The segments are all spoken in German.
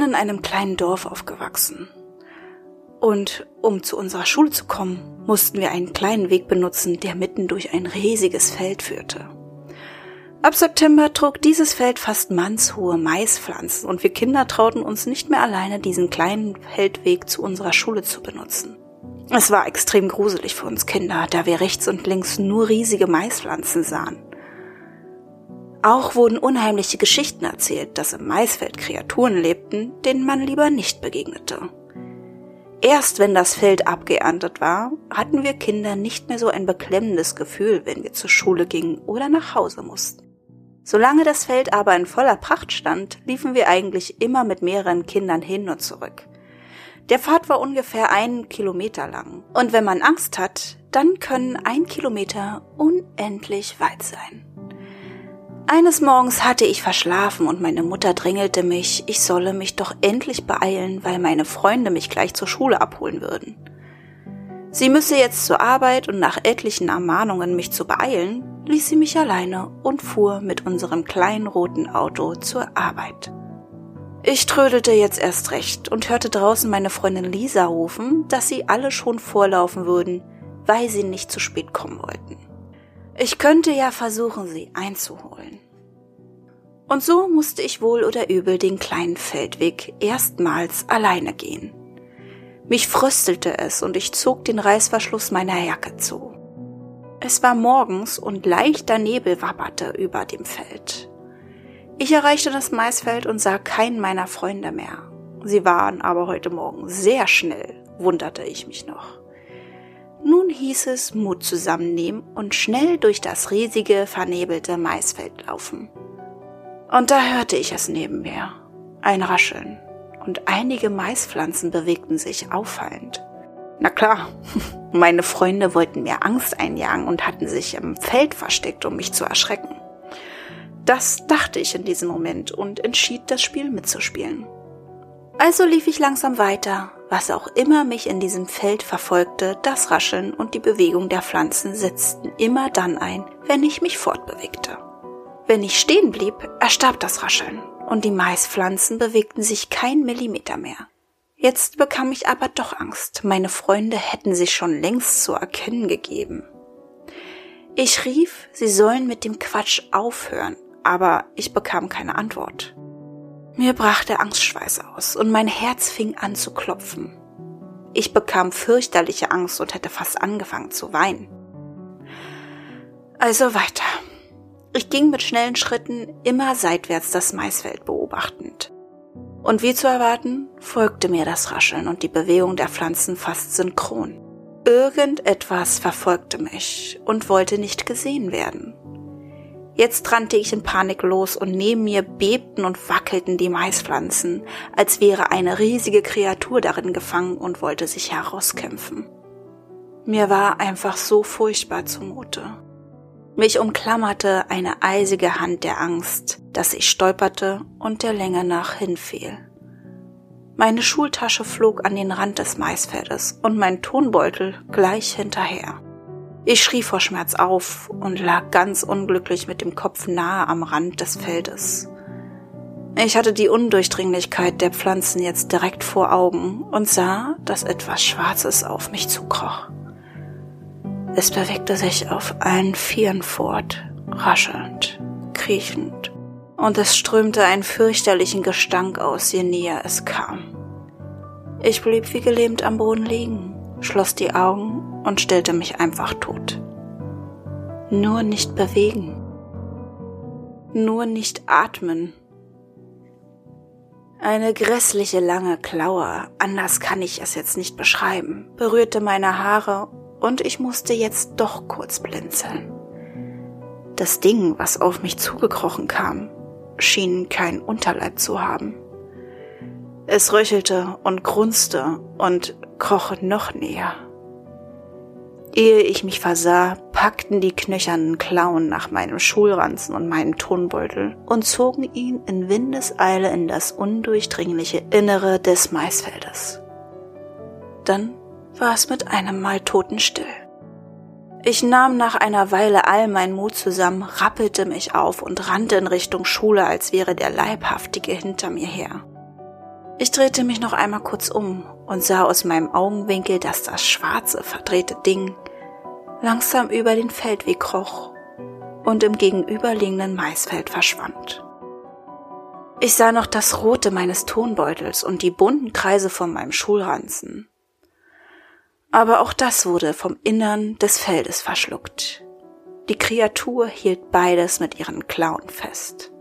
in einem kleinen Dorf aufgewachsen. Und um zu unserer Schule zu kommen, mussten wir einen kleinen Weg benutzen, der mitten durch ein riesiges Feld führte. Ab September trug dieses Feld fast mannshohe Maispflanzen und wir Kinder trauten uns nicht mehr alleine, diesen kleinen Feldweg zu unserer Schule zu benutzen. Es war extrem gruselig für uns Kinder, da wir rechts und links nur riesige Maispflanzen sahen. Auch wurden unheimliche Geschichten erzählt, dass im Maisfeld Kreaturen lebten, denen man lieber nicht begegnete. Erst wenn das Feld abgeerntet war, hatten wir Kinder nicht mehr so ein beklemmendes Gefühl, wenn wir zur Schule gingen oder nach Hause mussten. Solange das Feld aber in voller Pracht stand, liefen wir eigentlich immer mit mehreren Kindern hin und zurück. Der Pfad war ungefähr einen Kilometer lang. Und wenn man Angst hat, dann können ein Kilometer unendlich weit sein. Eines Morgens hatte ich verschlafen und meine Mutter drängelte mich, ich solle mich doch endlich beeilen, weil meine Freunde mich gleich zur Schule abholen würden. Sie müsse jetzt zur Arbeit und nach etlichen Ermahnungen, mich zu beeilen, ließ sie mich alleine und fuhr mit unserem kleinen roten Auto zur Arbeit. Ich trödelte jetzt erst recht und hörte draußen meine Freundin Lisa rufen, dass sie alle schon vorlaufen würden, weil sie nicht zu spät kommen wollten. Ich könnte ja versuchen, sie einzuholen. Und so musste ich wohl oder übel den kleinen Feldweg erstmals alleine gehen. Mich fröstelte es und ich zog den Reißverschluss meiner Jacke zu. Es war morgens und leichter Nebel wabberte über dem Feld. Ich erreichte das Maisfeld und sah keinen meiner Freunde mehr. Sie waren aber heute Morgen sehr schnell, wunderte ich mich noch. Nun hieß es Mut zusammennehmen und schnell durch das riesige, vernebelte Maisfeld laufen. Und da hörte ich es neben mir. Ein Rascheln. Und einige Maispflanzen bewegten sich auffallend. Na klar, meine Freunde wollten mir Angst einjagen und hatten sich im Feld versteckt, um mich zu erschrecken. Das dachte ich in diesem Moment und entschied, das Spiel mitzuspielen. Also lief ich langsam weiter, was auch immer mich in diesem Feld verfolgte, das Rascheln und die Bewegung der Pflanzen setzten immer dann ein, wenn ich mich fortbewegte. Wenn ich stehen blieb, erstarb das Rascheln und die Maispflanzen bewegten sich kein Millimeter mehr. Jetzt bekam ich aber doch Angst. Meine Freunde hätten sich schon längst zu erkennen gegeben. Ich rief, sie sollen mit dem Quatsch aufhören, aber ich bekam keine Antwort. Mir brach der Angstschweiß aus und mein Herz fing an zu klopfen. Ich bekam fürchterliche Angst und hätte fast angefangen zu weinen. Also weiter. Ich ging mit schnellen Schritten immer seitwärts das Maisfeld beobachtend. Und wie zu erwarten, folgte mir das Rascheln und die Bewegung der Pflanzen fast synchron. Irgendetwas verfolgte mich und wollte nicht gesehen werden. Jetzt rannte ich in Panik los und neben mir bebten und wackelten die Maispflanzen, als wäre eine riesige Kreatur darin gefangen und wollte sich herauskämpfen. Mir war einfach so furchtbar zumute. Mich umklammerte eine eisige Hand der Angst, dass ich stolperte und der Länge nach hinfiel. Meine Schultasche flog an den Rand des Maisfeldes und mein Tonbeutel gleich hinterher. Ich schrie vor Schmerz auf und lag ganz unglücklich mit dem Kopf nahe am Rand des Feldes. Ich hatte die Undurchdringlichkeit der Pflanzen jetzt direkt vor Augen und sah, dass etwas Schwarzes auf mich zukroch. Es bewegte sich auf allen Vieren fort, raschelnd, kriechend, und es strömte einen fürchterlichen Gestank aus, je näher es kam. Ich blieb wie gelähmt am Boden liegen, schloss die Augen und stellte mich einfach tot. Nur nicht bewegen. Nur nicht atmen. Eine grässliche lange Klaue, anders kann ich es jetzt nicht beschreiben, berührte meine Haare und ich musste jetzt doch kurz blinzeln. Das Ding, was auf mich zugekrochen kam, schien kein Unterleib zu haben. Es röchelte und grunzte und kroch noch näher. Ehe ich mich versah, packten die knöchernen Klauen nach meinem Schulranzen und meinem Tonbeutel und zogen ihn in Windeseile in das undurchdringliche Innere des Maisfeldes. Dann war es mit einem Mal totenstill. Ich nahm nach einer Weile all meinen Mut zusammen, rappelte mich auf und rannte in Richtung Schule, als wäre der Leibhaftige hinter mir her. Ich drehte mich noch einmal kurz um und sah aus meinem Augenwinkel, dass das schwarze, verdrehte Ding langsam über den Feldweg kroch und im gegenüberliegenden Maisfeld verschwand. Ich sah noch das Rote meines Tonbeutels und die bunten Kreise von meinem Schulranzen. Aber auch das wurde vom Innern des Feldes verschluckt. Die Kreatur hielt beides mit ihren Klauen fest.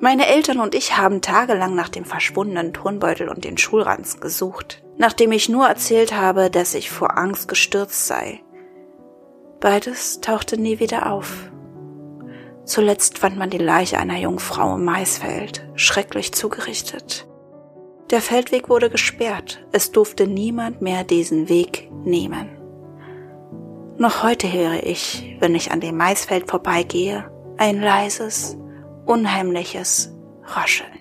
Meine Eltern und ich haben tagelang nach dem verschwundenen Turnbeutel und den Schulranzen gesucht, nachdem ich nur erzählt habe, dass ich vor Angst gestürzt sei. Beides tauchte nie wieder auf. Zuletzt fand man die Leiche einer jungen Frau im Maisfeld, schrecklich zugerichtet. Der Feldweg wurde gesperrt, es durfte niemand mehr diesen Weg nehmen. Noch heute höre ich, wenn ich an dem Maisfeld vorbeigehe, ein leises, unheimliches Rascheln.